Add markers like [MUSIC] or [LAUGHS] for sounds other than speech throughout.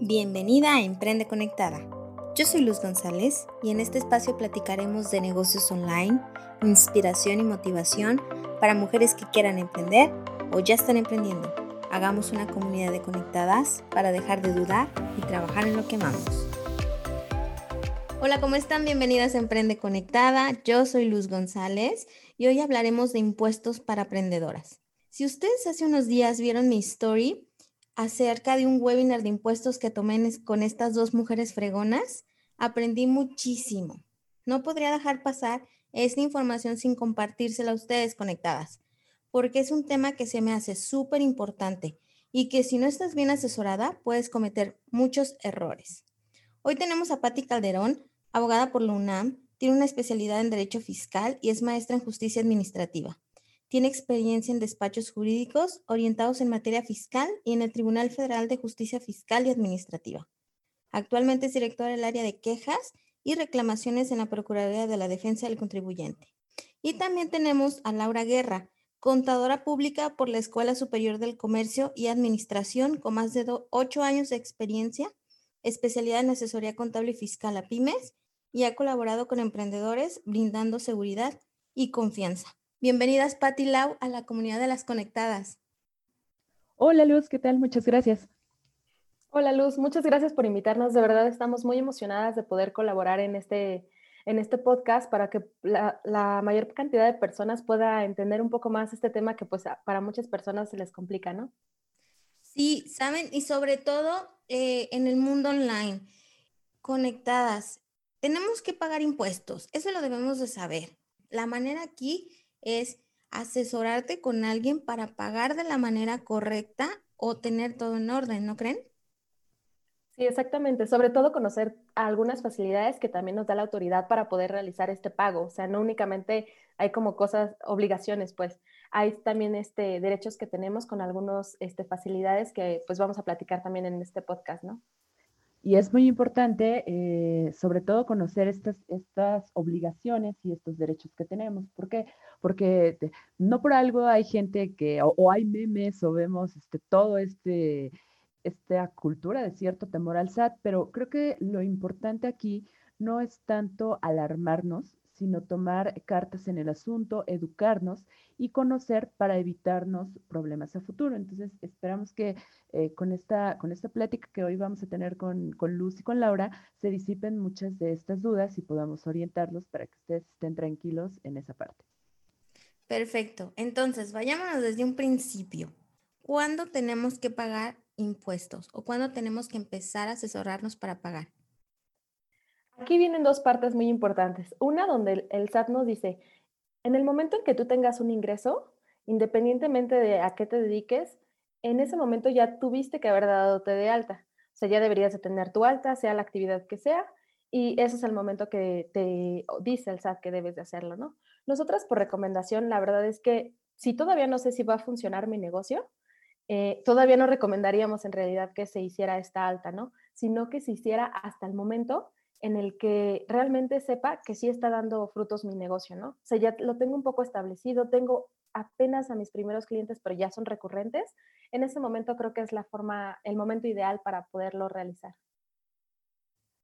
Bienvenida a Emprende Conectada. Yo soy Luz González y en este espacio platicaremos de negocios online, inspiración y motivación para mujeres que quieran emprender o ya están emprendiendo. Hagamos una comunidad de conectadas para dejar de dudar y trabajar en lo que amamos. Hola, ¿cómo están? Bienvenidas a Emprende Conectada. Yo soy Luz González y hoy hablaremos de impuestos para emprendedoras. Si ustedes hace unos días vieron mi story, acerca de un webinar de impuestos que tomé con estas dos mujeres fregonas, aprendí muchísimo. No podría dejar pasar esta información sin compartírsela a ustedes conectadas, porque es un tema que se me hace súper importante y que si no estás bien asesorada puedes cometer muchos errores. Hoy tenemos a Patti Calderón, abogada por la UNAM, tiene una especialidad en Derecho Fiscal y es maestra en Justicia Administrativa. Tiene experiencia en despachos jurídicos orientados en materia fiscal y en el Tribunal Federal de Justicia Fiscal y Administrativa. Actualmente es directora del área de quejas y reclamaciones en la Procuraduría de la Defensa del Contribuyente. Y también tenemos a Laura Guerra, contadora pública por la Escuela Superior del Comercio y Administración con más de ocho años de experiencia, especialidad en asesoría contable y fiscal a pymes y ha colaborado con emprendedores brindando seguridad y confianza. Bienvenidas, Patti Lau, a la comunidad de las conectadas. Hola, Luz, ¿qué tal? Muchas gracias. Hola, Luz, muchas gracias por invitarnos. De verdad, estamos muy emocionadas de poder colaborar en este, en este podcast para que la, mayor cantidad de personas pueda entender un poco más este tema que pues para muchas personas se les complica, ¿no? Sí, saben, y sobre todo eh, en el mundo online, conectadas, tenemos que pagar impuestos, eso lo debemos de saber. La manera aquí es asesorarte con alguien para pagar de la manera correcta o tener todo en orden, ¿no creen? Sí, exactamente. Sobre todo conocer algunas facilidades que también nos da la autoridad para poder realizar este pago. O sea, no únicamente hay como cosas, obligaciones, pues hay también este, derechos que tenemos con algunas este, facilidades que pues vamos a platicar también en este podcast, ¿no? Y es muy importante, eh, sobre todo, conocer estas, estas obligaciones y estos derechos que tenemos. ¿Por qué? Porque no por algo hay gente que, o, hay memes o vemos este, todo este, esta cultura de cierto temor al SAT, pero creo que lo importante aquí no es tanto alarmarnos, sino tomar cartas en el asunto, educarnos y conocer para evitarnos problemas a futuro. Entonces, esperamos que eh, con, esta, con esta plática que hoy vamos a tener con, con Luz y con Laura, se disipen muchas de estas dudas y podamos orientarlos para que ustedes estén tranquilos en esa parte. Perfecto. Entonces, vayámonos desde un principio. ¿Cuándo tenemos que pagar impuestos o cuándo tenemos que empezar a asesorarnos para pagar? Aquí vienen dos partes muy importantes. Una donde el, SAT nos dice, en el momento en que tú tengas un ingreso, independientemente de a qué te dediques, en ese momento ya tuviste que haber dado de alta. O sea, ya deberías de tener tu alta, sea la actividad que sea, y ese es el momento que te dice el SAT que debes de hacerlo, ¿no? Nosotras por recomendación, la verdad es que si todavía no sé si va a funcionar mi negocio, eh, todavía no recomendaríamos en realidad que se hiciera esta alta, ¿no? Sino que se hiciera hasta el momento en el que realmente sepa que sí está dando frutos mi negocio, ¿no? O sea, ya lo tengo un poco establecido, tengo apenas a mis primeros clientes, pero ya son recurrentes. En ese momento creo que es la forma, el momento ideal para poderlo realizar.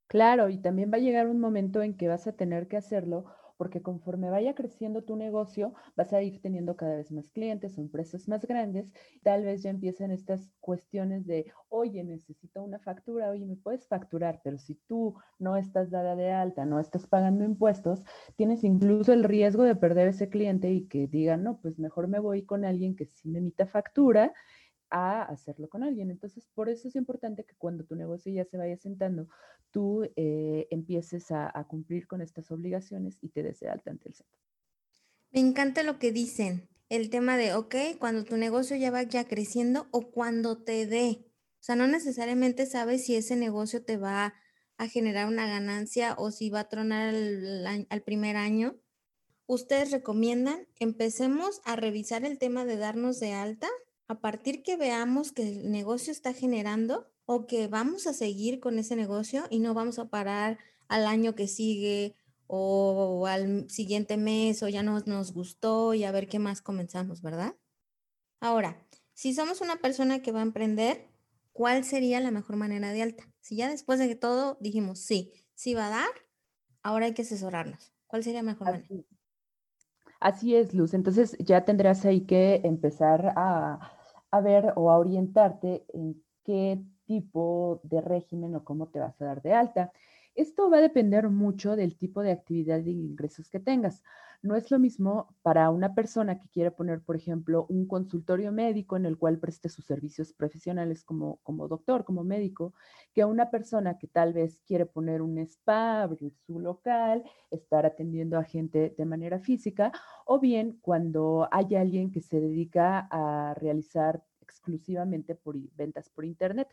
Claro, y también va a llegar un momento en que vas a tener que hacerlo porque conforme vaya creciendo tu negocio, vas a ir teniendo cada vez más clientes, empresas más grandes, tal vez ya empiezan estas cuestiones de, oye, necesito una factura, oye, me puedes facturar, pero si tú no estás dada de alta, no estás pagando impuestos, tienes incluso el riesgo de perder ese cliente y que digan, no, pues mejor me voy con alguien que sí me emita factura a hacerlo con alguien. Entonces, por eso es importante que cuando tu negocio ya se vaya sentando, tú eh, empieces a, cumplir con estas obligaciones y te des de alta ante el SAT. Me encanta lo que dicen, el tema de, ok, cuando tu negocio ya vaya creciendo o cuando te dé. O sea, no necesariamente sabes si ese negocio te va a generar una ganancia o si va a tronar al primer año. ¿Ustedes recomiendan empecemos a revisar el tema de darnos de alta a partir que veamos que el negocio está generando o que vamos a seguir con ese negocio y no vamos a parar al año que sigue o, al siguiente mes o ya no nos gustó y a ver qué más comenzamos, ¿verdad? Ahora, si somos una persona que va a emprender, ¿cuál sería la mejor manera de alta? Si ya después de que todo dijimos, sí, sí va a dar, ahora hay que asesorarnos. ¿Cuál sería la mejor manera? Así es, Luz. Entonces ya tendrás ahí que empezar a, a ver o a orientarte en qué tipo de régimen o cómo te vas a dar de alta. Esto va a depender mucho del tipo de actividad y ingresos que tengas. No es lo mismo para una persona que quiere poner, por ejemplo, un consultorio médico en el cual preste sus servicios profesionales como, como doctor, como médico, que una persona que tal vez quiere poner un spa, abrir su local, estar atendiendo a gente de manera física, o bien cuando hay alguien que se dedica a realizar exclusivamente por ventas por Internet.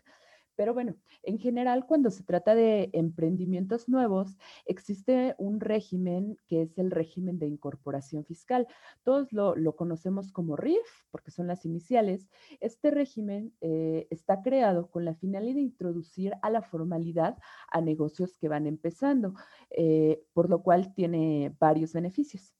Pero bueno, en general, cuando se trata de emprendimientos nuevos, existe un régimen que es el régimen de incorporación fiscal. Todos lo, conocemos como RIF, porque son las iniciales. Este régimen eh, está creado con la finalidad de introducir a la formalidad a negocios que van empezando, eh, por lo cual tiene varios beneficios.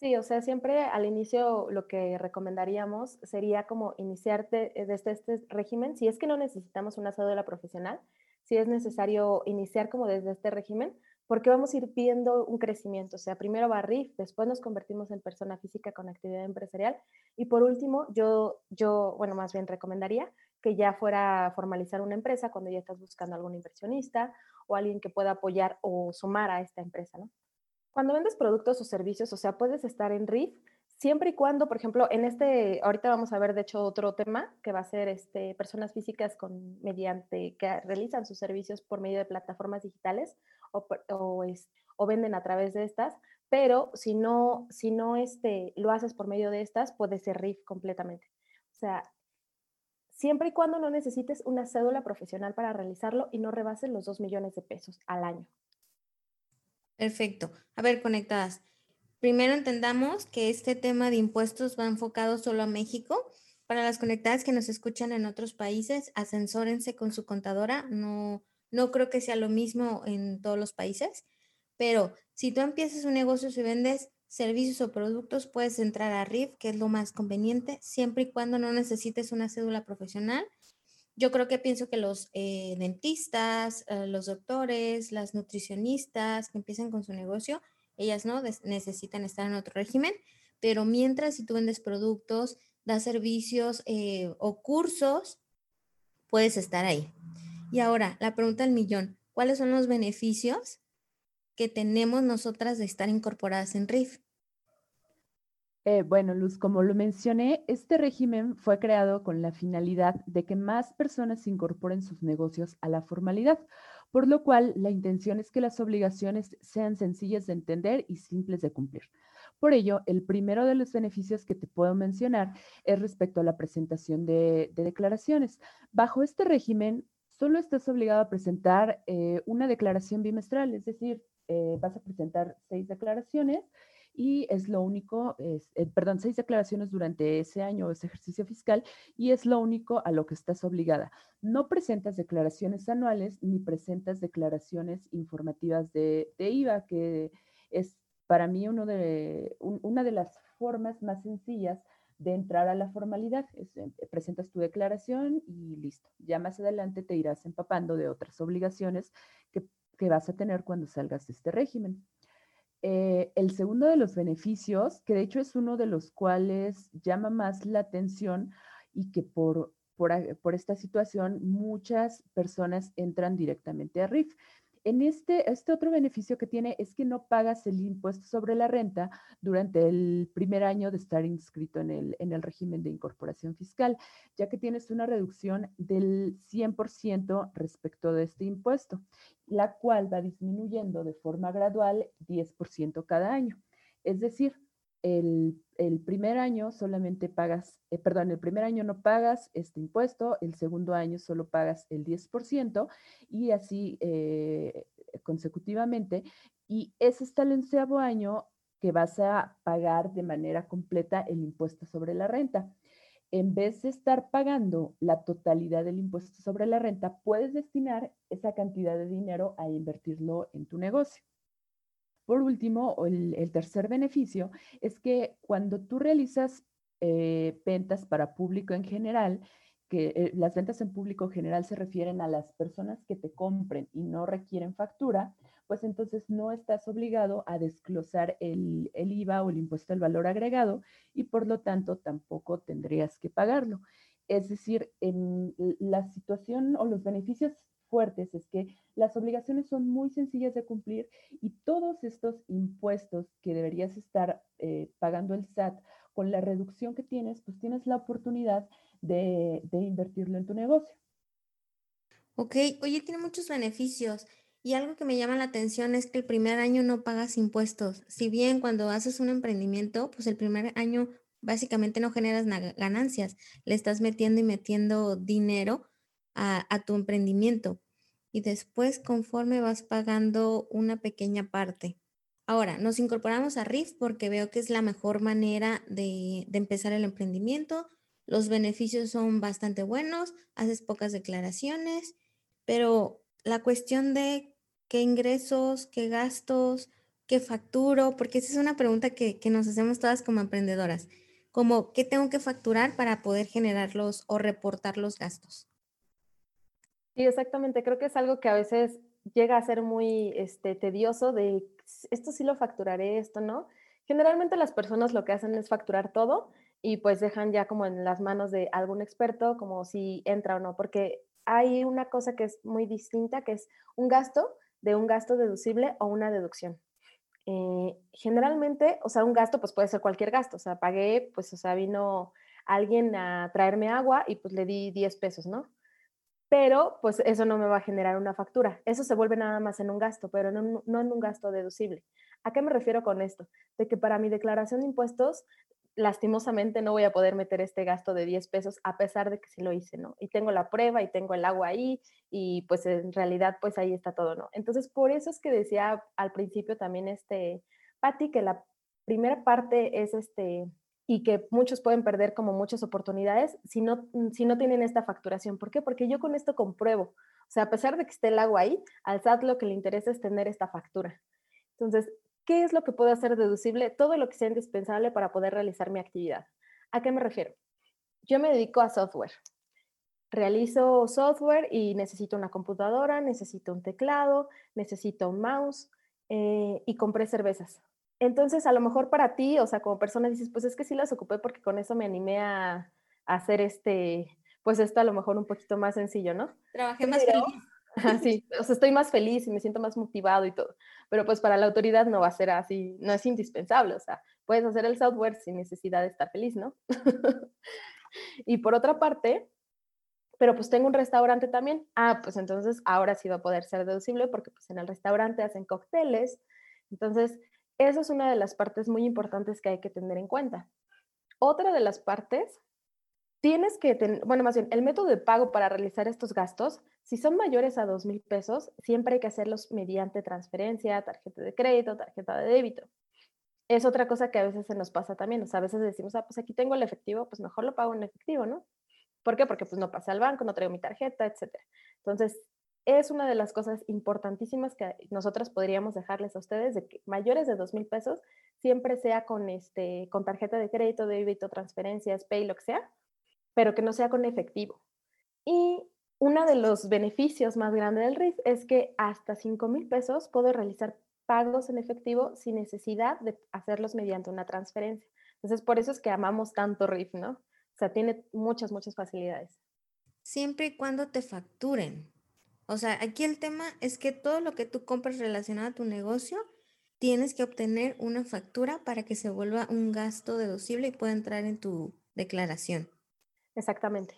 Sí, o sea, siempre al inicio lo que recomendaríamos sería como iniciarte desde este régimen, si es que no necesitamos una cédula profesional, si es necesario iniciar como desde este régimen, porque vamos a ir viendo un crecimiento, o sea, primero va RIF, después nos convertimos en persona física con actividad empresarial y por último, yo, yo, bueno, más bien recomendaría que ya fuera a formalizar una empresa cuando ya estás buscando algún inversionista o alguien que pueda apoyar o sumar a esta empresa, ¿no? Cuando vendes productos o servicios, o sea, puedes estar en RIF siempre y cuando, por ejemplo, en este, ahorita vamos a ver de hecho otro tema que va a ser este, personas físicas con, mediante, que realizan sus servicios por medio de plataformas digitales o, o, es, o venden a través de estas, pero si no, si no este, lo haces por medio de estas, puede ser RIF completamente. O sea, siempre y cuando no necesites una cédula profesional para realizarlo y no rebases los 2 millones de pesos al año. Perfecto. A ver, conectadas. Primero entendamos que este tema de impuestos va enfocado solo a México. Para las conectadas que nos escuchan en otros países, ascensórense con su contadora. No, no creo que sea lo mismo en todos los países, pero si tú empiezas un negocio y vendes servicios o productos, puedes entrar a RIF, que es lo más conveniente, siempre y cuando no necesites una cédula profesional yo creo que pienso que los eh, dentistas, eh, los doctores, las nutricionistas que empiezan con su negocio, ellas no necesitan estar en otro régimen, pero mientras si tú vendes productos, das servicios eh, o cursos, puedes estar ahí. Y ahora, la pregunta del millón, ¿cuáles son los beneficios que tenemos nosotras de estar incorporadas en RIF? Eh, bueno, Luz, como lo mencioné, este régimen fue creado con la finalidad de que más personas incorporen sus negocios a la formalidad, por lo cual la intención es que las obligaciones sean sencillas de entender y simples de cumplir. Por ello, el primero de los beneficios que te puedo mencionar es respecto a la presentación de, declaraciones. Bajo este régimen, solo estás obligado a presentar eh, una declaración bimestral, es decir, eh, vas a presentar seis declaraciones y es lo único, es, eh, perdón, seis declaraciones durante ese año o ese ejercicio fiscal y es lo único a lo que estás obligada. No presentas declaraciones anuales ni presentas declaraciones informativas de, IVA, que es para mí uno de, una de las formas más sencillas de entrar a la formalidad. Eh, presentas tu declaración y listo. Ya más adelante te irás empapando de otras obligaciones que, que vas a tener cuando salgas de este régimen. Eh, el segundo de los beneficios, que de hecho es uno de los cuales llama más la atención y que por, por, esta situación muchas personas entran directamente a RIF. En este, este otro beneficio que tiene es que no pagas el impuesto sobre la renta durante el primer año de estar inscrito en el, en el régimen de incorporación fiscal, ya que tienes una reducción del 100% respecto de este impuesto, la cual va disminuyendo de forma gradual 10% cada año. Es decir, el, primer año solamente pagas, eh, perdón, el primer año no pagas este impuesto, el segundo año solo pagas el 10% y así eh, consecutivamente. Y ese es el onceavo año que vas a pagar de manera completa el impuesto sobre la renta. En vez de estar pagando la totalidad del impuesto sobre la renta, puedes destinar esa cantidad de dinero a invertirlo en tu negocio. Por último, el, tercer beneficio es que cuando tú realizas eh, ventas para público en general, que eh, las ventas en público general se refieren a las personas que te compren y no requieren factura, pues entonces no estás obligado a desglosar el, el, IVA o el impuesto al valor agregado y por lo tanto tampoco tendrías que pagarlo. Es decir, en la situación o los beneficios fuertes es que las obligaciones son muy sencillas de cumplir y todos estos impuestos que deberías estar eh, pagando el SAT con la reducción que tienes, pues tienes la oportunidad de, de invertirlo en tu negocio. Ok, oye, tiene muchos beneficios. Y algo que me llama la atención es que el primer año no pagas impuestos. Si bien cuando haces un emprendimiento, pues el primer año básicamente no generas ganancias, le estás metiendo y metiendo dinero a, tu emprendimiento. Y después, conforme vas pagando una pequeña parte. Ahora, nos incorporamos a RIF porque veo que es la mejor manera de, de empezar el emprendimiento. Los beneficios son bastante buenos, haces pocas declaraciones, pero la cuestión de qué ingresos, qué gastos, qué facturo, porque esa es una pregunta que, que, nos hacemos todas como emprendedoras, como qué tengo que facturar para poder generarlos o reportar los gastos. Sí, exactamente, creo que es algo que a veces llega a ser muy este, tedioso de esto sí lo facturaré, esto no. Generalmente las personas lo que hacen es facturar todo y pues dejan ya como en las manos de algún experto como si entra o no, porque hay una cosa que es muy distinta, que es un gasto de un gasto deducible o una deducción. Eh, generalmente, o sea, un gasto pues puede ser cualquier gasto, o sea, pagué, pues, o sea, vino alguien a traerme agua y pues le di 10 pesos, ¿no? Pero pues eso no me va a generar una factura. Eso se vuelve nada más en un gasto, pero no, en un gasto deducible. ¿A qué me refiero con esto? De que para mi declaración de impuestos lastimosamente no voy a poder meter este gasto de 10 pesos a pesar de que sí lo hice, ¿no? Y tengo la prueba y tengo el agua ahí y pues en realidad pues ahí está todo, ¿no? Entonces por eso es que decía al principio también este, Patti, que la primera parte es este, y que muchos pueden perder como muchas oportunidades si no, si no tienen esta facturación. ¿Por qué? Porque yo con esto compruebo. O sea, a pesar de que esté el agua ahí, al SAT lo que le interesa es tener esta factura. Entonces, ¿Qué es lo que puedo hacer deducible? Todo lo que sea indispensable para poder realizar mi actividad. ¿A qué me refiero? Yo me dedico a software. Realizo software y necesito una computadora, necesito un teclado, necesito un mouse eh, y compré cervezas. Entonces, a lo mejor para ti, o sea, como persona dices, pues es que sí las ocupé porque con eso me animé a, hacer este, pues esto a lo mejor un poquito más sencillo, ¿no? Trabajé más feliz. [LAUGHS] Sí, o sea, estoy más feliz y me siento más motivado y todo. Pero pues para la autoridad no va a ser así, no es indispensable. O sea, puedes hacer el software sin necesidad de estar feliz, ¿no? [LAUGHS] y por otra parte, pero pues tengo un restaurante también. Ah, pues entonces ahora sí va a poder ser deducible porque pues en el restaurante hacen cócteles. Entonces, esa es una de las partes muy importantes que hay que tener en cuenta. Otra de las partes, tienes que tener, bueno, más bien, el método de pago para realizar estos gastos si son mayores a dos mil pesos, siempre hay que hacerlos mediante transferencia, tarjeta de crédito, tarjeta de débito. Es otra cosa que a veces se nos pasa también. O sea, a veces decimos, ah, pues aquí tengo el efectivo, pues mejor lo pago en efectivo, ¿no? ¿Por qué? Porque pues no pasé al banco, no traigo mi tarjeta, etc. Entonces, es una de las cosas importantísimas que nosotros podríamos dejarles a ustedes de que mayores de dos mil pesos siempre sea con, este, con tarjeta de crédito, débito, transferencias, pay, lo que sea, pero que no sea con efectivo. Y uno de los beneficios más grandes del RIF es que hasta 5 mil pesos puedo realizar pagos en efectivo sin necesidad de hacerlos mediante una transferencia. Entonces, por eso es que amamos tanto RIF, ¿no? O sea, tiene muchas, muchas facilidades. Siempre y cuando te facturen. O sea, aquí el tema es que todo lo que tú compras relacionado a tu negocio, tienes que obtener una factura para que se vuelva un gasto deducible y pueda entrar en tu declaración. Exactamente.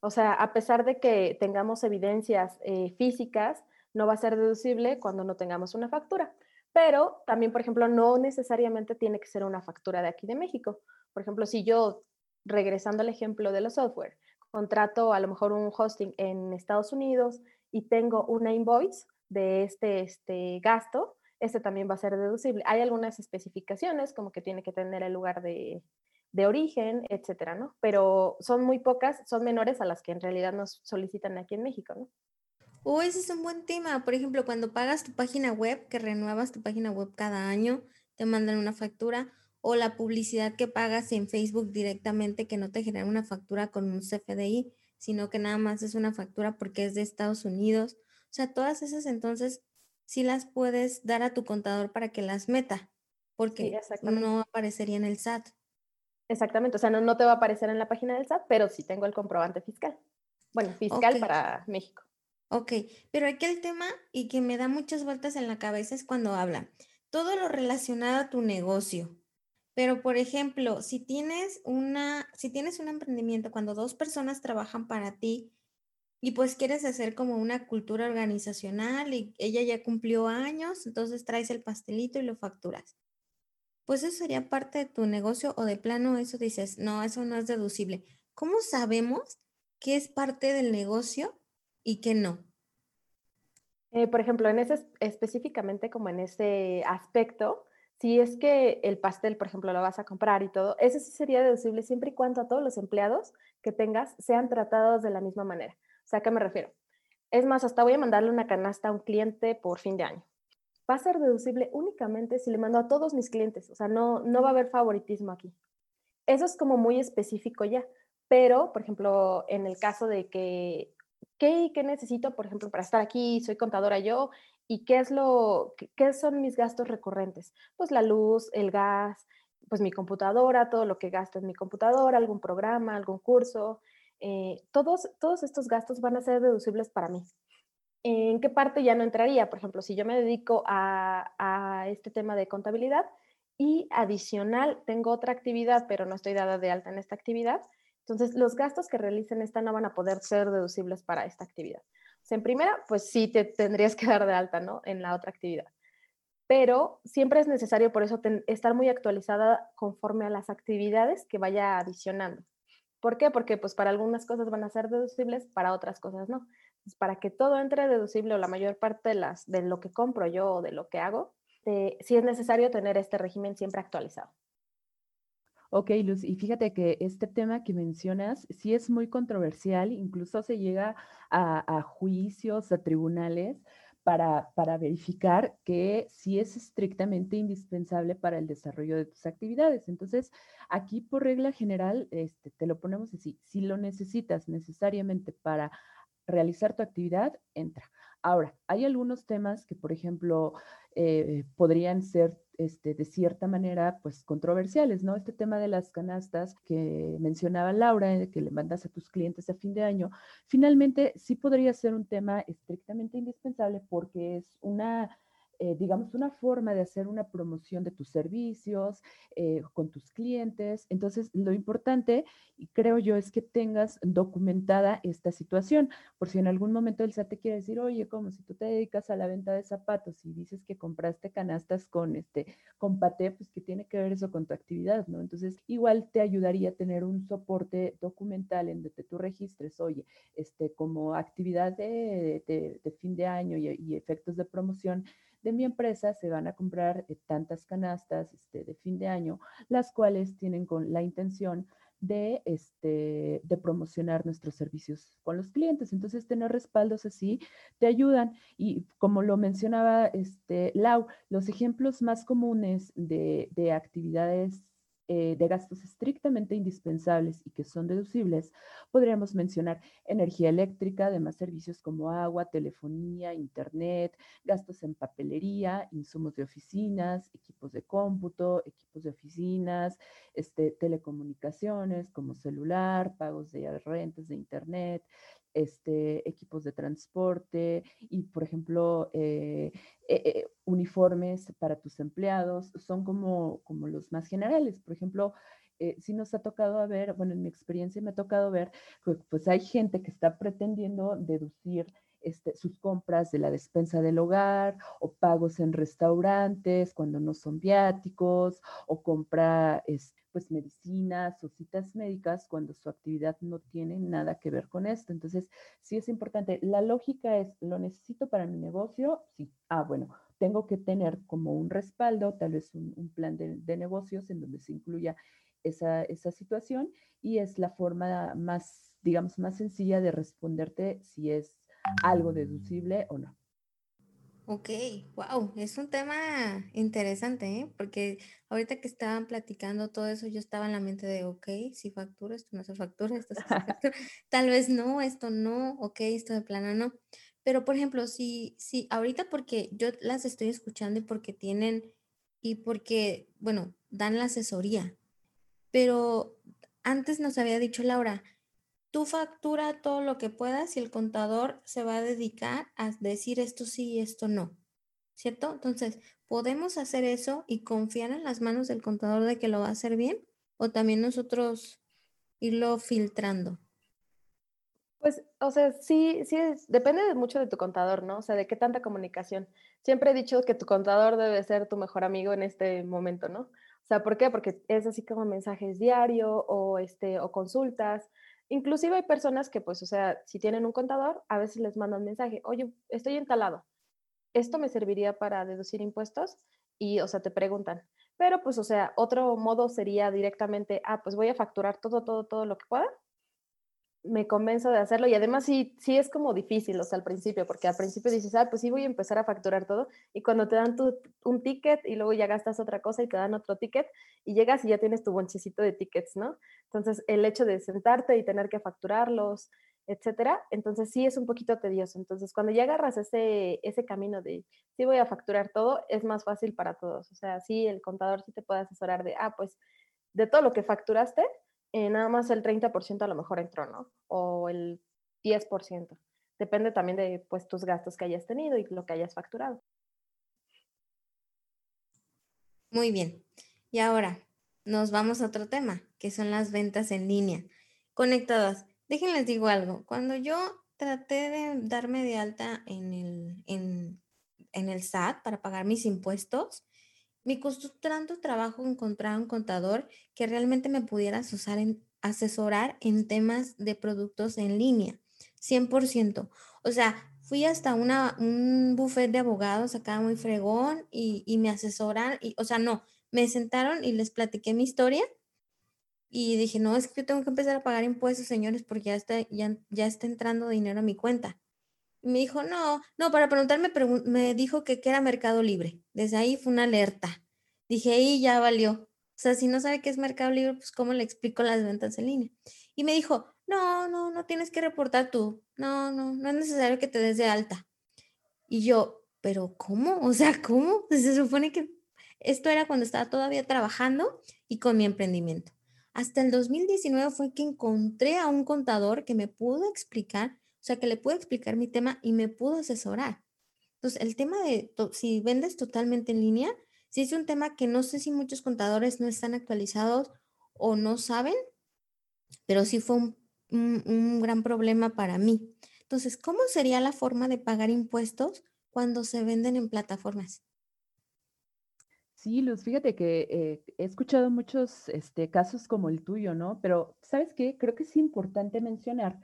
O sea, a pesar de que tengamos evidencias eh, físicas, no va a ser deducible cuando no tengamos una factura. Pero también, por ejemplo, no necesariamente tiene que ser una factura de aquí de México. Por ejemplo, si yo, regresando al ejemplo de los software, contrato a lo mejor un hosting en Estados Unidos y tengo una invoice de este, este gasto, este también va a ser deducible. Hay algunas especificaciones, como que tiene que tener el lugar de, de origen, etcétera, ¿no? Pero son muy pocas, son menores a las que en realidad nos solicitan aquí en México, ¿no? Oh, ese es un buen tema. Por ejemplo, cuando pagas tu página web, que renuevas tu página web cada año, te mandan una factura, o la publicidad que pagas en Facebook directamente, que no te genera una factura con un CFDI, sino que nada más es una factura porque es de Estados Unidos. O sea, todas esas entonces sí las puedes dar a tu contador para que las meta, porque no aparecería en el SAT. Exactamente, o sea, no, no, te va a aparecer en la página del SAT, pero sí tengo el comprobante fiscal. Bueno, fiscal para México. Ok, pero aquí el tema y que me da muchas vueltas en la cabeza es cuando habla todo lo relacionado a tu negocio. Pero, por ejemplo, si tienes una, si tienes un emprendimiento, cuando dos personas trabajan para ti y pues quieres hacer como una cultura organizacional y ella ya cumplió años, entonces traes el pastelito y lo facturas. Pues eso sería parte de tu negocio o de plano eso dices, no, eso no es deducible. ¿Cómo sabemos qué es parte del negocio y qué no? Eh, por ejemplo, en ese específicamente como en ese aspecto, si es que el pastel, por ejemplo, lo vas a comprar y todo, ese sí sería deducible siempre y cuando a todos los empleados que tengas sean tratados de la misma manera. O sea, ¿a qué me refiero? Es más, hasta voy a mandarle una canasta a un cliente por fin de año. Va a ser deducible únicamente si le mando a todos mis clientes. O sea, no, no va a haber favoritismo aquí. Eso es como muy específico ya. Pero, por ejemplo, en el caso de que ¿qué, ¿qué necesito, por ejemplo, para estar aquí? Soy contadora yo, ¿y qué es lo, qué son mis gastos recurrentes? Pues la luz, el gas, pues mi computadora, todo lo que gasto en mi computadora, algún programa, algún curso, eh, todos, todos estos gastos van a ser deducibles para mí. ¿En qué parte ya no entraría? Por ejemplo, si yo me dedico a, a, este tema de contabilidad y adicional tengo otra actividad, pero no estoy dada de alta en esta actividad, entonces, los gastos que realicen esta no van a poder ser deducibles para esta actividad. En primera, pues sí te tendrías que dar de alta, ¿no? En la otra actividad. Pero siempre es necesario por eso estar muy actualizada conforme a las actividades que vaya adicionando. ¿Por qué? Porque pues para algunas cosas van a ser deducibles, para otras cosas no. Para que todo entre deducible o la mayor parte de, las, de lo que compro yo o de lo que hago, sí es necesario tener este régimen siempre actualizado. Ok, Luz, y fíjate que este tema que mencionas sí es muy controversial, incluso se llega a, juicios, a tribunales, para, para, verificar que sí es estrictamente indispensable para el desarrollo de tus actividades. Entonces, aquí por regla general, este, te lo ponemos así, si lo necesitas necesariamente para realizar tu actividad, entra. Ahora, hay algunos temas que, por ejemplo, eh, podrían ser este, de cierta manera, pues controversiales, ¿no? Este tema de las canastas que mencionaba Laura, que le mandas a tus clientes a fin de año, finalmente sí podría ser un tema estrictamente indispensable porque es una eh, digamos, una forma de hacer una promoción de tus servicios eh, con tus clientes. Entonces, lo importante, creo yo, es que tengas documentada esta situación, por si en algún momento el SAT te quiere decir, oye, como si tú te dedicas a la venta de zapatos y dices que compraste canastas con este, con pues que tiene que ver eso con tu actividad, ¿no? Entonces, igual te ayudaría a tener un soporte documental en donde tú registres, oye, este, como actividad de, fin de año y efectos de promoción, de mi empresa se van a comprar eh, tantas canastas este, de fin de año, las cuales tienen con la intención de, este, de promocionar nuestros servicios con los clientes. Entonces, tener respaldos así te ayudan. Y como lo mencionaba este, Lau, los ejemplos más comunes de, de actividades eh, de gastos estrictamente indispensables y que son deducibles, podríamos mencionar energía eléctrica, además servicios como agua, telefonía, internet, gastos en papelería, insumos de oficinas, equipos de cómputo, equipos de oficinas, este, telecomunicaciones como celular, pagos de rentas de internet, este, equipos de transporte y, por ejemplo, eh, eh, eh, uniformes para tus empleados, son como, como los más generales. Por ejemplo, si nos ha tocado ver, bueno, en mi experiencia me ha tocado ver, pues hay gente que está pretendiendo deducir este, sus compras de la despensa del hogar o pagos en restaurantes cuando no son viáticos o compra pues medicinas o citas médicas cuando su actividad no tiene nada que ver con esto. Entonces, sí es importante. La lógica es, ¿lo necesito para mi negocio? Sí. Ah, bueno, tengo que tener como un respaldo, tal vez un, plan de, de, negocios en donde se incluya esa, esa situación y es la forma más, digamos, más sencilla de responderte si es algo deducible o no. Ok, wow, es un tema interesante, ¿eh? Porque ahorita que estaban platicando todo eso, yo estaba en la mente de, ok, si factura, esto no se factura, esto se [LAUGHS] factura, tal vez no, esto no, ok, esto de plano no. Pero, por ejemplo, si, si ahorita porque yo las estoy escuchando y porque tienen, y porque, bueno, dan la asesoría, pero antes nos había dicho Laura, tú factura todo lo que puedas y el contador se va a dedicar a decir esto sí y esto no, ¿cierto? Entonces, ¿podemos hacer eso y confiar en las manos del contador de que lo va a hacer bien? ¿O también nosotros irlo filtrando? Pues, o sea, sí, sí, depende mucho de tu contador, ¿no? O sea, de qué tanta comunicación. Siempre he dicho que tu contador debe ser tu mejor amigo en este momento, ¿no? O sea, ¿por qué? Porque es así como mensajes diario o, este, o consultas Inclusive hay personas que, pues, o sea, si tienen un contador, a veces les mandan mensaje, oye, estoy entalado, ¿esto me serviría para deducir impuestos? Y, o sea, te preguntan. Pero, pues, o sea, otro modo sería directamente, ah, pues voy a facturar todo, todo, todo lo que pueda me convenzo de hacerlo y además sí, sí es como difícil, o sea, al principio, porque al principio dices, ah, pues sí voy a empezar a facturar todo y cuando te dan tu, un ticket y luego ya gastas otra cosa y te dan otro ticket y llegas y ya tienes tu bonchecito de tickets, ¿no? Entonces, el hecho de sentarte y tener que facturarlos, etcétera, entonces sí es un poquito tedioso. Entonces, cuando ya agarras ese, ese camino de sí voy a facturar todo, es más fácil para todos. O sea, sí, el contador sí te puede asesorar de, ah, pues de todo lo que facturaste, eh, nada más el 30% a lo mejor entró, ¿no? O el 10%. Depende también de pues, tus gastos que hayas tenido y lo que hayas facturado. Muy bien. Y ahora nos vamos a otro tema, que son las ventas en línea. Conectadas. Déjenles digo algo. Cuando yo traté de darme de alta en el, en, en el SAT para pagar mis impuestos, me costó tanto trabajo encontrar un contador que realmente me pudiera asesorar en temas de productos en línea, 100%. O sea, fui hasta una, un buffet de abogados acá muy fregón y, me asesoran, y, o sea, no, me sentaron y les platiqué mi historia y dije, no, es que yo tengo que empezar a pagar impuestos, señores, porque ya ya está entrando dinero a mi cuenta. Me dijo, no, no, para preguntarme, me dijo que, que era Mercado Libre. Desde ahí fue una alerta. Dije, ahí ya valió. O sea, si no sabe qué es Mercado Libre, pues cómo le explico las ventas en línea. Y me dijo, no, no, no tienes que reportar tú. No, no, no es necesario que te des de alta. Y yo, pero ¿cómo? O sea, ¿cómo? [LAUGHS] Se supone que esto era cuando estaba todavía trabajando y con mi emprendimiento. Hasta el 2019 fue que encontré a un contador que me pudo explicar o sea, que le puedo explicar mi tema y me pudo asesorar. Entonces, el tema de si vendes totalmente en línea, sí es un tema que no sé si muchos contadores no están actualizados o no saben, pero sí fue un, un gran problema para mí. Entonces, ¿cómo sería la forma de pagar impuestos cuando se venden en plataformas? Sí, Luz, fíjate que eh, he escuchado muchos este, casos como el tuyo, ¿no? Pero, ¿sabes qué? Creo que es importante mencionar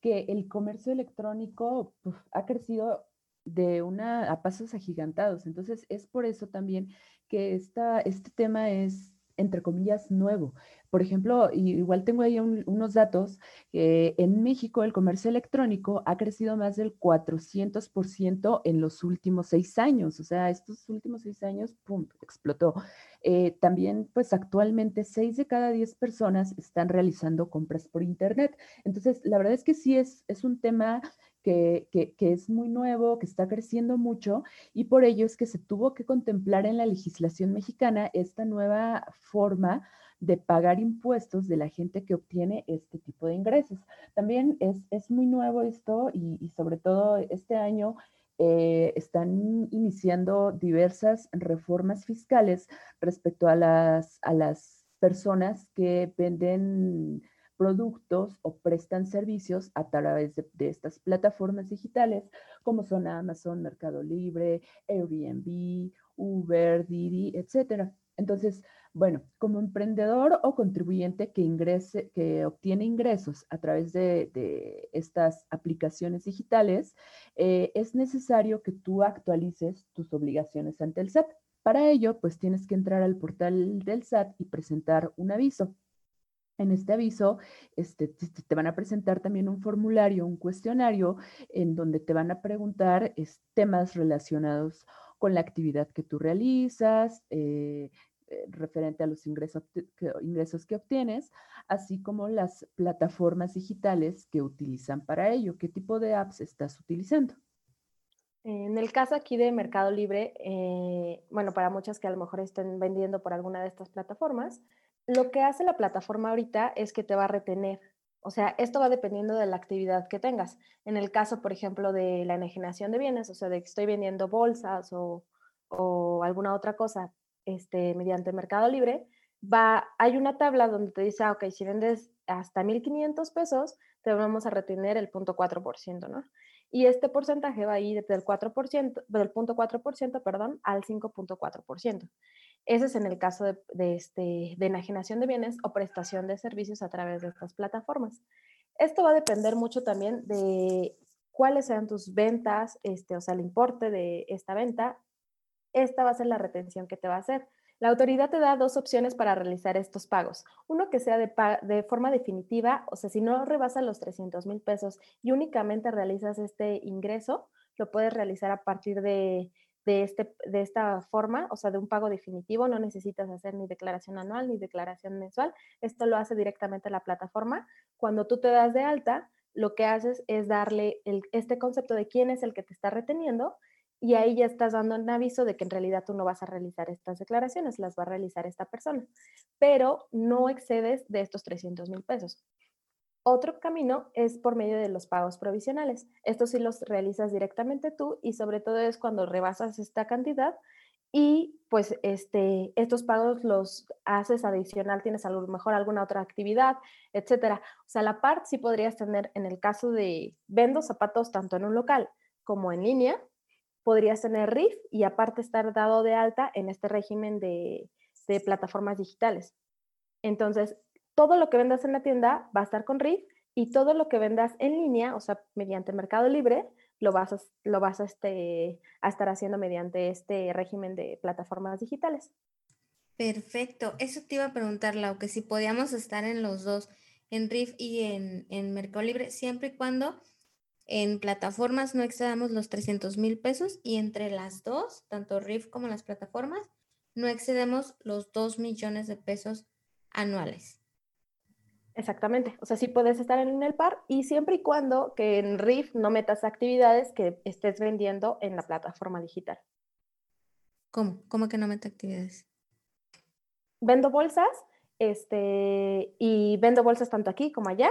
que el comercio electrónico ha crecido de una a pasos agigantados. Entonces, es por eso también que esta, este tema es, entre comillas, nuevo. Por ejemplo, igual tengo ahí unos datos, que en México el comercio electrónico ha crecido más del 400% en los últimos seis años, o sea, estos últimos seis años, ¡pum!, explotó. Eh, también, pues actualmente, seis de cada diez personas están realizando compras por Internet. Entonces, la verdad es que sí es, es un tema que, es muy nuevo, que está creciendo mucho y por ello es que se tuvo que contemplar en la legislación mexicana esta nueva forma de pagar impuestos de la gente que obtiene este tipo de ingresos. También es, muy nuevo esto y, sobre todo este año eh, están iniciando diversas reformas fiscales respecto a las, a las personas que venden productos o prestan servicios a través de, estas plataformas digitales como son Amazon, Mercado Libre, Airbnb, Uber, Didi, etcétera. Entonces, bueno, como emprendedor o contribuyente que ingrese, que obtiene ingresos a través de, estas aplicaciones digitales, eh, es necesario que tú actualices tus obligaciones ante el SAT. Para ello, pues tienes que entrar al portal del SAT y presentar un aviso. En este aviso este, te, van a presentar también un formulario, un cuestionario, en donde te van a preguntar temas relacionados con la actividad que tú realizas, eh, eh, referente a los ingresos que, ingresos que obtienes, así como las plataformas digitales que utilizan para ello. ¿Qué tipo de apps estás utilizando? En el caso aquí de Mercado Libre, eh, bueno, para muchas que a lo mejor estén vendiendo por alguna de estas plataformas, lo que hace la plataforma ahorita es que te va a retener. O sea, esto va dependiendo de la actividad que tengas. En el caso, por ejemplo, de la enajenación de bienes, o sea, de que estoy vendiendo bolsas o, o alguna otra cosa este, mediante Mercado Libre, va, hay una tabla donde te dice, ah, ok, si vendes hasta 1.500 pesos, te vamos a retener el 0.4%, ¿no? Y este porcentaje va a ir del 4%, del 0.4%, perdón, al 5.4%. Ese es en el caso de, de, este, de enajenación de bienes o prestación de servicios a través de estas plataformas. Esto va a depender mucho también de cuáles sean tus ventas, este, o sea, el importe de esta venta. Esta va a ser la retención que te va a hacer. La autoridad te da dos opciones para realizar estos pagos. Uno que sea de, forma definitiva, o sea, si no rebasa los 300 mil pesos y únicamente realizas este ingreso, lo puedes realizar a partir de, este, de esta forma, o sea, de un pago definitivo. No necesitas hacer ni declaración anual ni declaración mensual. Esto lo hace directamente la plataforma. Cuando tú te das de alta, lo que haces es darle este concepto de quién es el que te está reteniendo y ahí ya estás dando un aviso de que en realidad tú no vas a realizar estas declaraciones, las va a realizar esta persona, pero no excedes de estos 300 mil pesos. Otro camino es por medio de los pagos provisionales. Estos sí los realizas directamente tú y sobre todo es cuando rebasas esta cantidad y pues este, estos pagos los haces adicional, tienes a lo mejor alguna otra actividad, etcétera. O sea, la parte sí podrías tener en el caso de vendo zapatos tanto en un local como en línea, podrías tener RIF y aparte estar dado de alta en este régimen de, plataformas digitales. Entonces, todo lo que vendas en la tienda va a estar con RIF y todo lo que vendas en línea, o sea, mediante Mercado Libre, lo vas a, este, a estar haciendo mediante este régimen de plataformas digitales. Perfecto. Eso te iba a preguntar, Lau, que si podíamos estar en los dos, en RIF y en, en Mercado Libre, siempre y cuando en plataformas no excedamos los 300 mil pesos y entre las dos, tanto RIF como las plataformas, no excedemos los 2 millones de pesos anuales. Exactamente, o sea, sí puedes estar en el par y siempre y cuando que en RIF no metas actividades que estés vendiendo en la plataforma digital. ¿Cómo? ¿Cómo que no meta actividades? Vendo bolsas, este, y vendo bolsas tanto aquí como allá,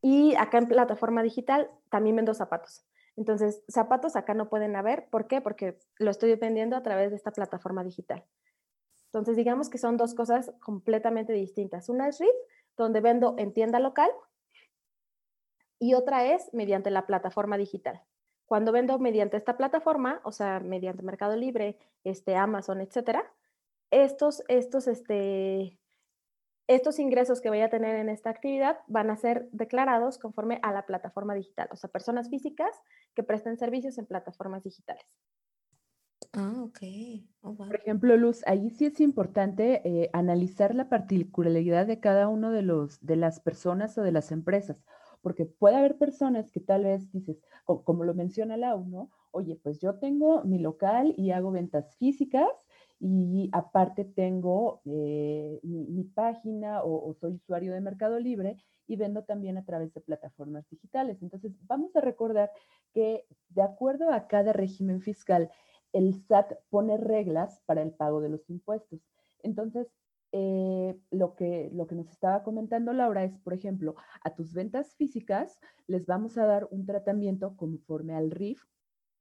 y acá en plataforma digital también vendo zapatos. Entonces, zapatos acá no pueden haber. ¿Por qué? Porque lo estoy vendiendo a través de esta plataforma digital. Entonces, digamos que son dos cosas completamente distintas. Una es RIF, donde vendo en tienda local, y otra es mediante la plataforma digital. Cuando vendo mediante esta plataforma, o sea, mediante Mercado Libre, este, Amazon, etcétera, estos, estos, este, estos ingresos que vaya a tener en esta actividad van a ser declarados conforme a la plataforma digital, o sea, personas físicas que presten servicios en plataformas digitales. Ah, ok. Oh, Por ejemplo, Luz, ahí sí es importante eh, analizar la particularidad de cada uno de, los, de las personas o de las empresas, porque puede haber personas que tal vez dices, como, lo menciona Lau, ¿no? Oye, pues yo tengo mi local y hago ventas físicas y aparte tengo eh, mi, página o, soy usuario de Mercado Libre y vendo también a través de plataformas digitales. Entonces, vamos a recordar que de acuerdo a cada régimen fiscal, el SAT pone reglas para el pago de los impuestos. Entonces, eh, lo, que, lo que nos estaba comentando Laura es, por ejemplo, a tus ventas físicas les vamos a dar un tratamiento conforme al RIF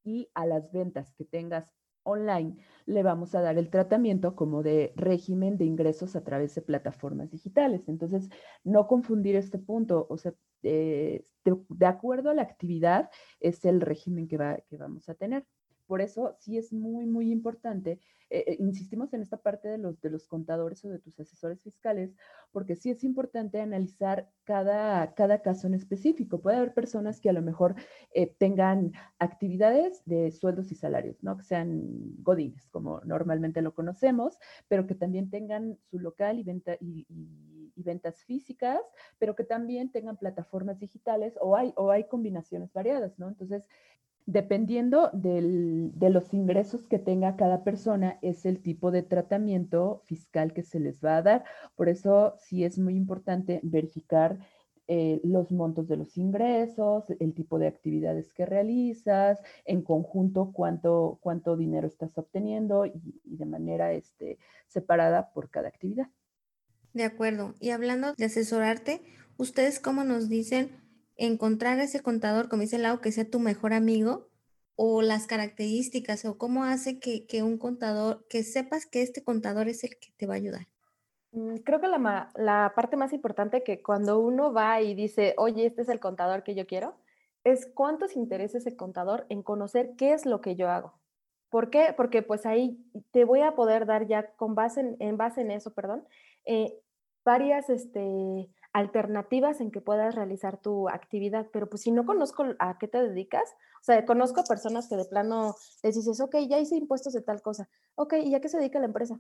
y a las ventas que tengas online, le vamos a dar el tratamiento como de régimen de ingresos a través de plataformas digitales. Entonces, no confundir este punto, o sea, eh, de, acuerdo a la actividad es el régimen que, va, que vamos a tener. Por eso sí es muy, muy importante, eh, eh, insistimos en esta parte de los, de los contadores o de tus asesores fiscales, porque sí es importante analizar cada, cada caso en específico. Puede haber personas que a lo mejor eh, tengan actividades de sueldos y salarios, ¿no? Que sean godines, como normalmente lo conocemos, pero que también tengan su local y, venta, y, ventas físicas, pero que también tengan plataformas digitales o hay, o hay combinaciones variadas, ¿no? Entonces, dependiendo de los ingresos que tenga cada persona, es el tipo de tratamiento fiscal que se les va a dar. Por eso sí es muy importante verificar eh, los montos de los ingresos, el tipo de actividades que realizas, en conjunto cuánto, cuánto dinero estás obteniendo y, de manera este, separada por cada actividad. De acuerdo. Y hablando de asesorarte, ¿ustedes cómo nos dicen encontrar ese contador, como dice Lau, que sea tu mejor amigo? o las características o cómo hace que, que, un contador, que sepas que este contador es el que te va a ayudar? Mm, creo que la, la parte más importante que cuando uno va y dice, oye, este es el contador que yo quiero, es cuánto se interesa ese contador en conocer qué es lo que yo hago. ¿Por qué? Porque pues ahí te voy a poder dar ya con base en, base en eso, perdón, eh, varias este, alternativas en que puedas realizar tu actividad. Pero pues si no conozco a qué te dedicas, o sea, conozco personas que de plano les dices, ok, ya hice impuestos de tal cosa, ok, ¿y a qué se dedica la empresa?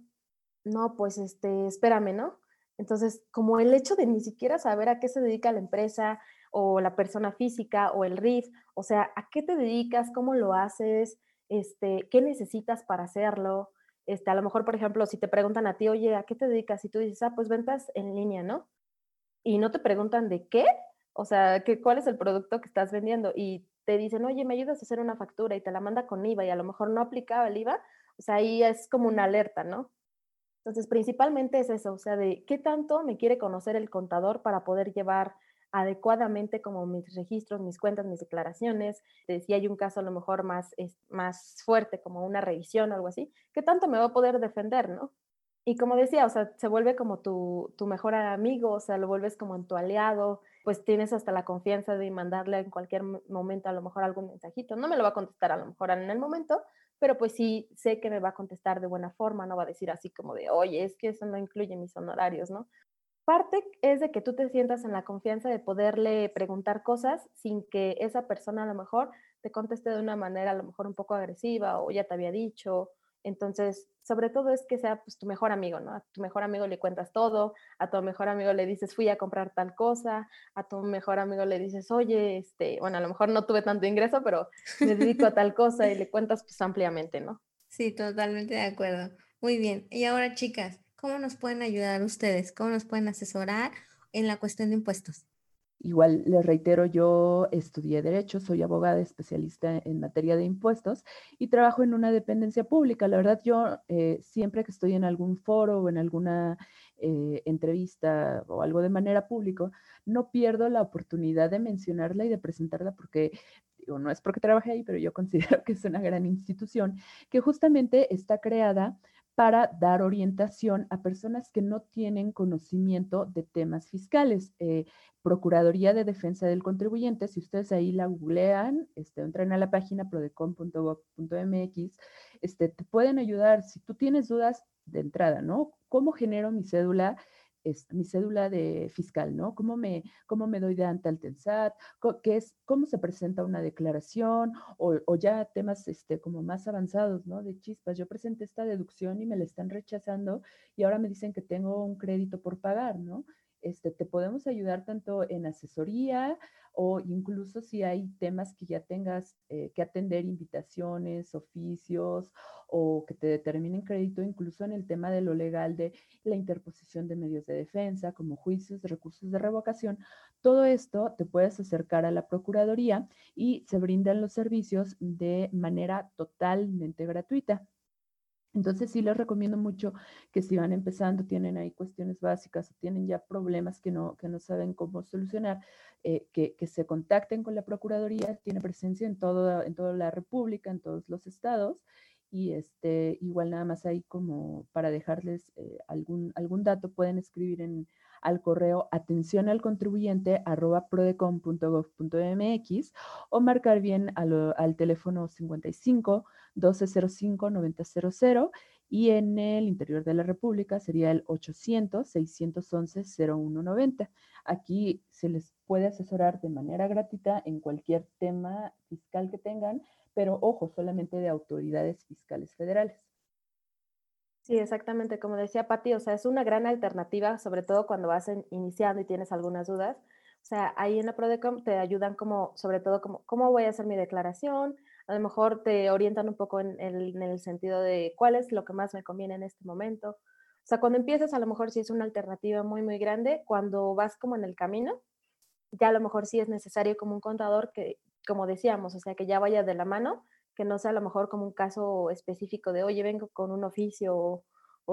no, pues este, espérame, ¿no? Entonces, como el hecho de ni siquiera saber a qué se dedica la empresa o la persona física o el RIF, o sea, a qué te dedicas, cómo lo haces, este, qué necesitas para hacerlo. Este, a lo mejor, por ejemplo, si te preguntan a ti, oye, ¿a qué te dedicas? Y tú dices, ah, pues ventas en línea, ¿no? Y no te preguntan de qué, o sea, ¿qué, ¿cuál es el producto que estás vendiendo? Y te dicen, oye, ¿me ayudas a hacer una factura? Y te la manda con IVA y a lo mejor no aplicaba el IVA, o sea, ahí es como una alerta, ¿no? Entonces, principalmente es eso, o sea, de qué tanto me quiere conocer el contador para poder llevar adecuadamente como mis registros, mis cuentas, mis declaraciones, de si hay un caso a lo mejor más, más fuerte como una revisión o algo así, ¿qué tanto me va a poder defender, no? Y como decía, o sea, se vuelve como tu, mejor amigo, o sea, lo vuelves como en tu aliado, pues tienes hasta la confianza de mandarle en cualquier momento a lo mejor algún mensajito. No me lo va a contestar a lo mejor en el momento, pero pues sí sé que me va a contestar de buena forma, no va a decir así como de, oye, es que eso no incluye mis honorarios, ¿no? Parte es de que tú te sientas en la confianza de poderle preguntar cosas sin que esa persona a lo mejor te conteste de una manera a lo mejor un poco agresiva o ya te había dicho entonces, sobre todo es que sea pues, tu mejor amigo, ¿no? A tu mejor amigo le cuentas todo, a tu mejor amigo le dices, fui a comprar tal cosa, a tu mejor amigo le dices, oye, este, bueno, a lo mejor no tuve tanto ingreso, pero me dedico a tal cosa y le cuentas pues ampliamente, ¿no? Sí, totalmente de acuerdo. Muy bien. Y ahora, chicas, ¿cómo nos pueden ayudar ustedes? ¿Cómo nos pueden asesorar en la cuestión de impuestos? Igual les reitero, yo estudié Derecho, soy abogada especialista en materia de impuestos y trabajo en una dependencia pública. La verdad, yo eh, siempre que estoy en algún foro o en alguna eh, entrevista o algo de manera pública, no pierdo la oportunidad de mencionarla y de presentarla porque no es porque trabaje ahí, pero yo [LAUGHS] considero que es una gran institución que justamente está creada para dar orientación a personas que no tienen conocimiento de temas fiscales. Eh, Procuraduría de Defensa del Contribuyente, si ustedes ahí la googlean, este, entran a la página prodecon.gov.mx, este, te pueden ayudar. Si tú tienes dudas de entrada, ¿no? ¿Cómo genero mi cédula? Mi cédula de fiscal, ¿no? ¿Cómo me, cómo me doy de ante al TENSAT? ¿Qué es, ¿Cómo se presenta una declaración? O, o, ya temas este, como más avanzados, ¿no? De chispas, yo presenté esta deducción y me la están rechazando y ahora me dicen que tengo un crédito por pagar, ¿no? Este, te podemos ayudar tanto en asesoría o incluso si hay temas que ya tengas eh, que atender, invitaciones, oficios o que te determinen crédito, incluso en el tema de lo legal de la interposición de medios de defensa, como juicios, recursos de revocación. Todo esto te puedes acercar a la Procuraduría y se brindan los servicios de manera totalmente gratuita. Entonces sí les recomiendo mucho que si van empezando, tienen ahí cuestiones básicas o tienen ya problemas que no, que no saben cómo solucionar, eh, que, se contacten con la Procuraduría, tiene presencia en, todo, en toda la República, en todos los estados, y este, igual nada más ahí como para dejarles eh, algún, algún dato, pueden escribir en, al correo atención al contribuyente arroba prodecom.gov.mx o marcar bien al, al teléfono 55 1205 9000 y en el interior de la República sería el 800 611 0190. Aquí se les puede asesorar de manera gratuita en cualquier tema fiscal que tengan, pero ojo, solamente de autoridades fiscales federales. Sí, exactamente, como decía Patti, o sea, es una gran alternativa, sobre todo cuando vas iniciando y tienes algunas dudas. O sea, ahí en la Prodecom te ayudan como, sobre todo, como, cómo voy a hacer mi declaración, a lo mejor te orientan un poco en el, sentido de cuál es lo que más me conviene en este momento. O sea, cuando empiezas, a lo mejor sí es una alternativa muy, muy grande. Cuando vas como en el camino, ya a lo mejor sí es necesario como un contador que, como decíamos, o sea, que ya vaya de la mano, que no sea a lo mejor como un caso específico de, oye, vengo con un oficio o,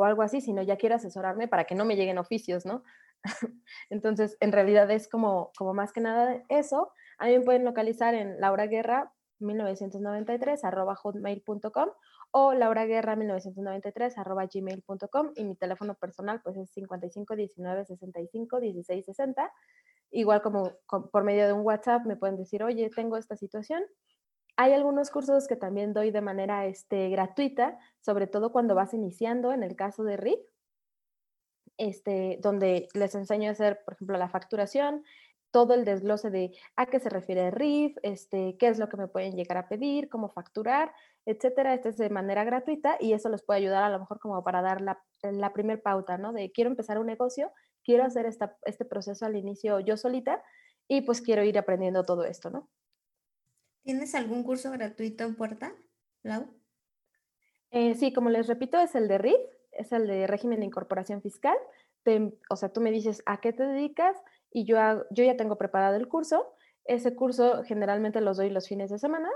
algo así, sino ya quiero asesorarme para que no me lleguen oficios, ¿no? [LAUGHS] Entonces, en realidad es como, como más que nada eso. A mí me pueden localizar en Laura Guerra 1993 arroba hotmail.com o lauraguerra 1993 arroba gmail.com y mi teléfono personal pues es 55 19 65 16 60 igual como, por medio de un WhatsApp me pueden decir oye tengo esta situación hay algunos cursos que también doy de manera este, gratuita sobre todo cuando vas iniciando en el caso de RIF este, donde les enseño a hacer, por ejemplo, la facturación, todo el desglose de a qué se refiere RIF, este, qué es lo que me pueden llegar a pedir, cómo facturar, etcétera. Esto es de manera gratuita y eso les puede ayudar a lo mejor como para dar la, la primer pauta, ¿no? De quiero empezar un negocio, quiero hacer esta, este proceso al inicio yo solita y pues quiero ir aprendiendo todo esto, ¿no? ¿Tienes algún curso gratuito en puerta, Lau? Eh, sí, como les repito, es el de RIF, es el de régimen de incorporación fiscal. o sea, tú me dices a qué te dedicas, y yo, yo ya tengo preparado el curso. Ese curso generalmente los doy los fines de semana.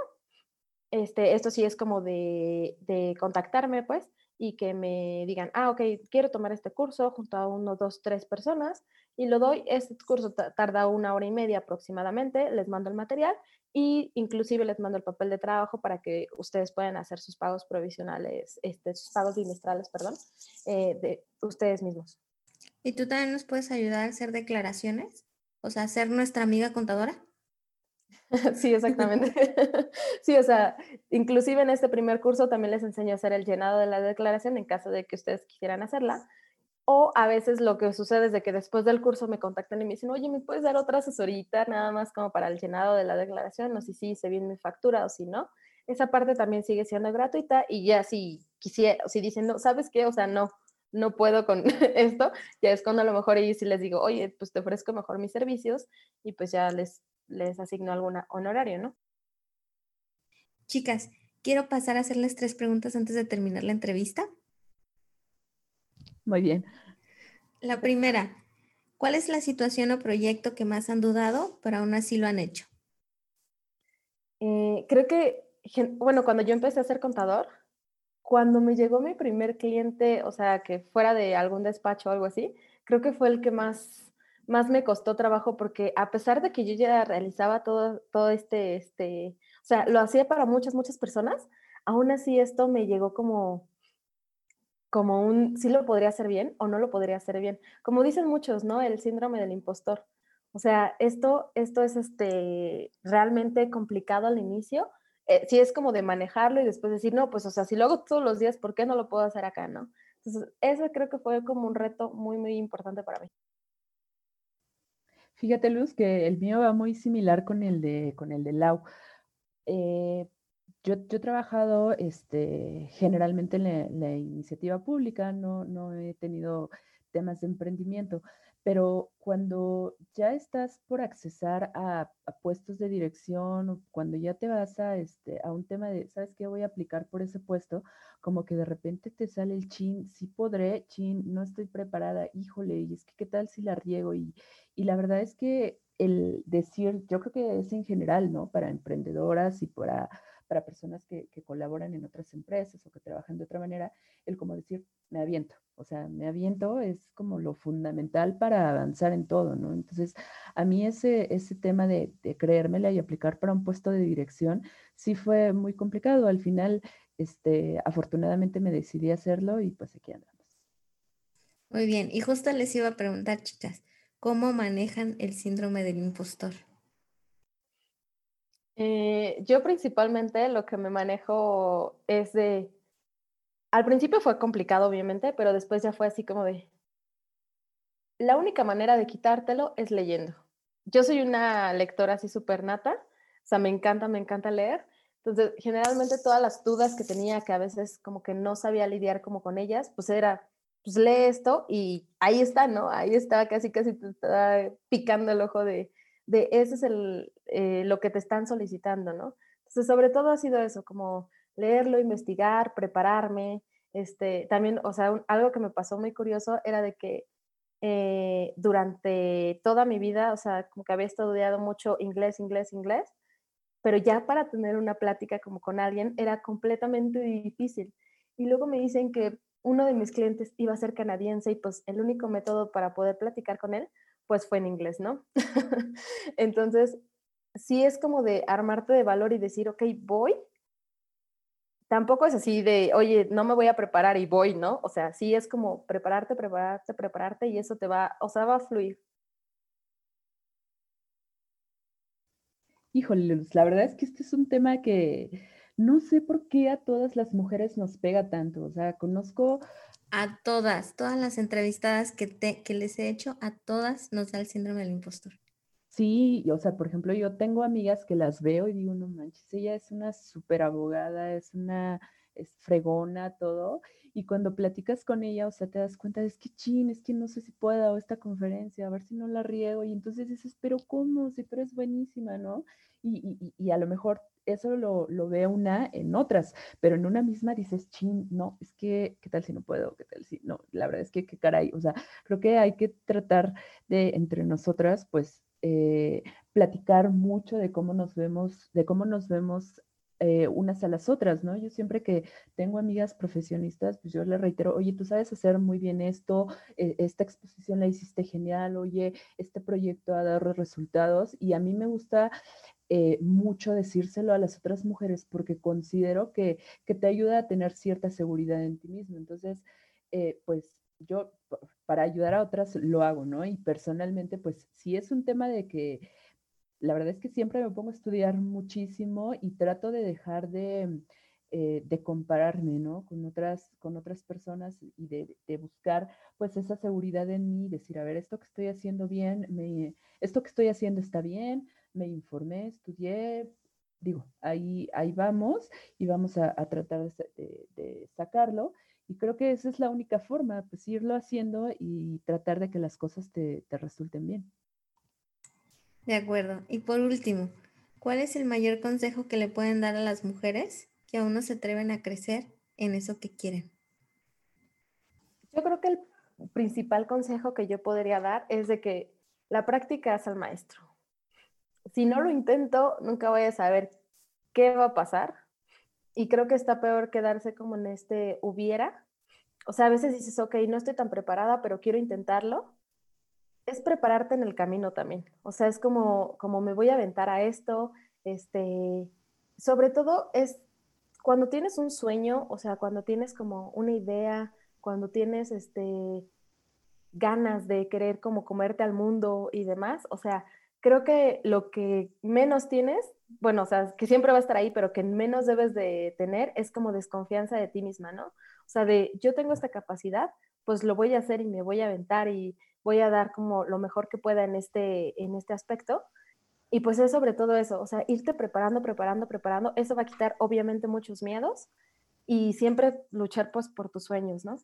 Este, esto sí es como de, de contactarme, pues, y que me digan, ah, ok, quiero tomar este curso junto a uno, dos, tres personas y lo doy. Este curso tarda una hora y media aproximadamente, les mando el material y inclusive les mando el papel de trabajo para que ustedes puedan hacer sus pagos provisionales, este, sus pagos bimestrales, perdón, eh, de ustedes mismos. ¿Y tú también nos puedes ayudar a hacer declaraciones? O sea, ser nuestra amiga contadora. [LAUGHS] Sí, exactamente. [LAUGHS] Sí, o sea, inclusive en este primer curso también les enseño a hacer el llenado de la declaración en caso de que ustedes quisieran hacerla. O a veces lo que sucede es de que después del curso me contactan y me dicen, oye, ¿me puedes dar otra asesorita nada más como para el llenado de la declaración? No sé si se viene mi factura o si no. Esa parte también sigue siendo gratuita y ya si quisiera, si dicen, no, ¿sabes qué? O sea, no, no puedo con [LAUGHS] esto, ya es cuando a lo mejor ellos sí les digo, oye, pues te ofrezco mejor mis servicios y pues ya les, les asigno algún honorario, ¿no? Chicas, quiero pasar a hacerles tres preguntas antes de terminar la entrevista. Muy bien. La primera, ¿cuál es la situación o proyecto que más han dudado, pero aún así lo han hecho? Eh, creo que, bueno, cuando yo empecé a ser contador, cuando me llegó mi primer cliente, o sea, que fuera de algún despacho o algo así, creo que fue el que más, más me costó trabajo porque a pesar de que yo ya realizaba todo, todo este, este, o sea, lo hacía para muchas, muchas personas, aún así esto me llegó como, como un, sí lo podría hacer bien o no lo podría hacer bien. Como dicen muchos, ¿no? El síndrome del impostor. O sea, esto, esto es este, realmente complicado al inicio, eh, sí es como de manejarlo y después decir, no, pues, o sea, si lo hago todos los días, ¿por qué no lo puedo hacer acá, no? Entonces, eso creo que fue como un reto muy, muy importante para mí. Fíjate, Luz, que el mío va muy similar con el de, con el de Lau. Eh, yo, he trabajado este, generalmente en la, iniciativa pública, no, no he tenido temas de emprendimiento, pero cuando ya estás por accesar a, puestos de dirección cuando ya te vas a, este, a un tema de, ¿sabes qué? Voy a aplicar por ese puesto, como que de repente te sale el chin, sí podré, chin, no estoy preparada, híjole, y es que qué tal si la riego. Y, y la verdad es que el decir, yo creo que es en general, ¿no? Para emprendedoras y para para personas que, colaboran en otras empresas o que trabajan de otra manera, el como decir, me aviento. O sea, me aviento es como lo fundamental para avanzar en todo, ¿no? Entonces, a mí ese, ese tema de, de creérmela y aplicar para un puesto de dirección sí fue muy complicado. Al final, este, afortunadamente me decidí hacerlo y pues aquí andamos. Muy bien, y justo les iba a preguntar, chicas, ¿cómo manejan el síndrome del impostor? Eh, yo principalmente lo que me manejo es de, al principio fue complicado obviamente, pero después ya fue así como de, la única manera de quitártelo es leyendo. Yo soy una lectora así súper nata, o sea, me encanta, me encanta leer, Entonces, generalmente todas las dudas que tenía, que a veces como que no sabía lidiar como con ellas, pues era, pues lee esto y ahí está, ¿no? Ahí está, casi, casi te está picando el ojo de, de ese es el, eh, lo que te están solicitando, ¿no? Entonces, sobre todo ha sido eso, como leerlo, investigar, prepararme, este, también, o sea, algo que me pasó muy curioso era de que eh, durante toda mi vida, o sea, como que había estudiado mucho inglés, inglés, inglés, pero ya para tener una plática como con alguien era completamente difícil. Y luego me dicen que uno de mis clientes iba a ser canadiense y pues el único método para poder platicar con él pues fue en inglés, ¿no? [LAUGHS] Entonces, sí es como de armarte de valor y decir, ok, voy. Tampoco es así de, oye, no me voy a preparar y voy, ¿no? O sea, sí es como prepararte, prepararte, prepararte y eso te va, o sea, va a fluir. Híjole, la verdad es que este es un tema que no sé por qué a todas las mujeres nos pega tanto. O sea, conozco a todas, todas las entrevistadas que, te, que les he hecho, a todas nos da el síndrome del impostor. Sí, o sea, por ejemplo, yo tengo amigas que las veo y digo, no manches, ella es una súper abogada, es una es fregona, todo. Y cuando platicas con ella, o sea, te das cuenta, es que chin, es que no sé si pueda o esta conferencia, a ver si no la riego. Y entonces dices, pero ¿cómo? Sí, pero es buenísima, ¿no? Y, y, y a lo mejor eso lo, lo, ve una en otras, pero en una misma dices, chin, no, es que, ¿qué tal si no puedo? ¿Qué tal si no? La verdad es que, qué caray, o sea, creo que hay que tratar de, entre nosotras, pues, eh, platicar mucho de cómo nos vemos, de cómo nos vemos eh, unas a las otras, ¿no? Yo siempre que tengo amigas profesionistas, pues yo les reitero, oye, tú sabes hacer muy bien esto, eh, esta exposición la hiciste genial, oye, este proyecto ha dado resultados y a mí me gusta eh, mucho decírselo a las otras mujeres porque considero que, que, te ayuda a tener cierta seguridad en ti mismo. Entonces, eh, pues yo para ayudar a otras lo hago, ¿no? Y personalmente, pues si es un tema de que la verdad es que siempre me pongo a estudiar muchísimo y trato de dejar de, eh, de compararme, ¿no? Con otras, con otras personas y de, de, buscar pues esa seguridad en mí, decir, a ver, esto que estoy haciendo bien, me, esto que estoy haciendo está bien, me informé, estudié, digo, ahí, ahí vamos y vamos a, tratar de, sacarlo. Y creo que esa es la única forma, pues irlo haciendo y tratar de que las cosas te, te resulten bien. De acuerdo. Y por último, ¿cuál es el mayor consejo que le pueden dar a las mujeres que aún no se atreven a crecer en eso que quieren? Yo creo que el principal consejo que yo podría dar es de que la práctica es al maestro si no lo intento, nunca voy a saber qué va a pasar. Y creo que está peor quedarse como en este hubiera. O sea, a veces dices, ok, no estoy tan preparada, pero quiero intentarlo. Es prepararte en el camino también. O sea, es como, como me voy a aventar a esto. Este, sobre todo es cuando tienes un sueño, o sea, cuando tienes como una idea, cuando tienes este, ganas de querer como comerte al mundo y demás, o sea, creo que lo que menos tienes, bueno, o sea, que siempre va a estar ahí, pero que menos debes de tener es como desconfianza de ti misma, ¿no? O sea, de yo tengo esta capacidad, pues lo voy a hacer y me voy a aventar y voy a dar como lo mejor que pueda en este, en este aspecto. Y pues es sobre todo eso, o sea, irte preparando, preparando, preparando, eso va a quitar obviamente muchos miedos y siempre luchar pues por tus sueños, ¿no?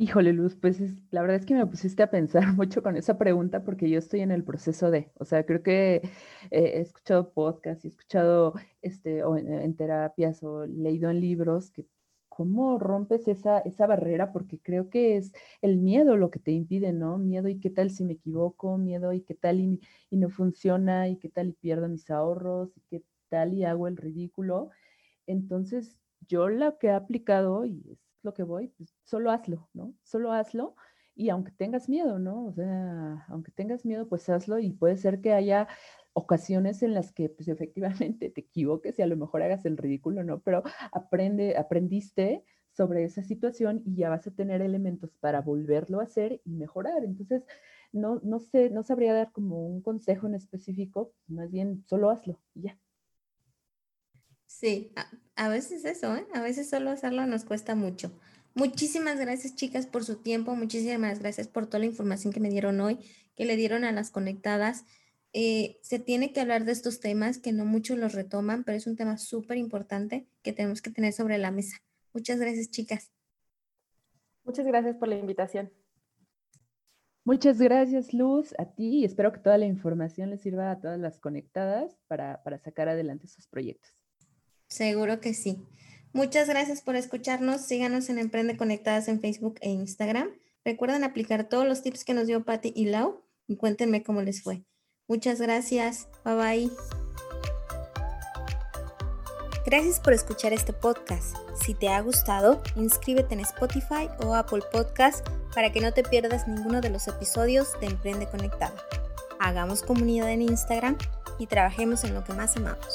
Híjole, Luz, pues la verdad es que me pusiste a pensar [LAUGHS] mucho con esa pregunta porque yo estoy en el proceso de, o sea, creo que eh, he escuchado podcasts he escuchado este, o en, terapias o leído en libros que cómo rompes esa, esa barrera porque creo que es el miedo lo que te impide, ¿no? Miedo y qué tal si me equivoco, miedo y qué tal y, y no funciona y qué tal y pierdo mis ahorros y qué tal y hago el ridículo. Entonces, yo lo que he aplicado y es lo que voy, pues solo hazlo, ¿no? Solo hazlo y aunque tengas miedo, ¿no? O sea, aunque tengas miedo, pues hazlo y puede ser que haya ocasiones en las que pues efectivamente [LAUGHS] te equivoques y a lo mejor hagas el ridículo, ¿no? Pero aprende, aprendiste sobre esa situación y ya vas a tener elementos para volverlo a hacer y mejorar. Entonces, no, no sé, no sabría dar como un consejo en específico, más bien solo hazlo y ya. Sí, a, veces eso, ¿eh? A veces solo hacerlo nos cuesta mucho. Muchísimas gracias, chicas, por su tiempo. Muchísimas gracias por toda la información que me dieron hoy, que le dieron a las conectadas. eh, se tiene que hablar de estos temas que no muchos los retoman, pero es un tema súper importante que tenemos que tener sobre la mesa. Muchas gracias, chicas. Muchas gracias por la invitación. Muchas gracias, Luz, a ti y espero que toda la información les sirva a todas las conectadas para, para sacar adelante sus proyectos. Seguro que sí. Muchas gracias por escucharnos. Síganos en Emprende Conectadas en Facebook e Instagram. Recuerden aplicar todos los tips que nos dio Patti y Lau y cuéntenme cómo les fue. Muchas gracias. Bye bye. Gracias por escuchar este podcast. Si te ha gustado, inscríbete en Spotify o Apple Podcast para que no te pierdas ninguno de los episodios de Emprende Conectada. Hagamos comunidad en Instagram y trabajemos en lo que más amamos.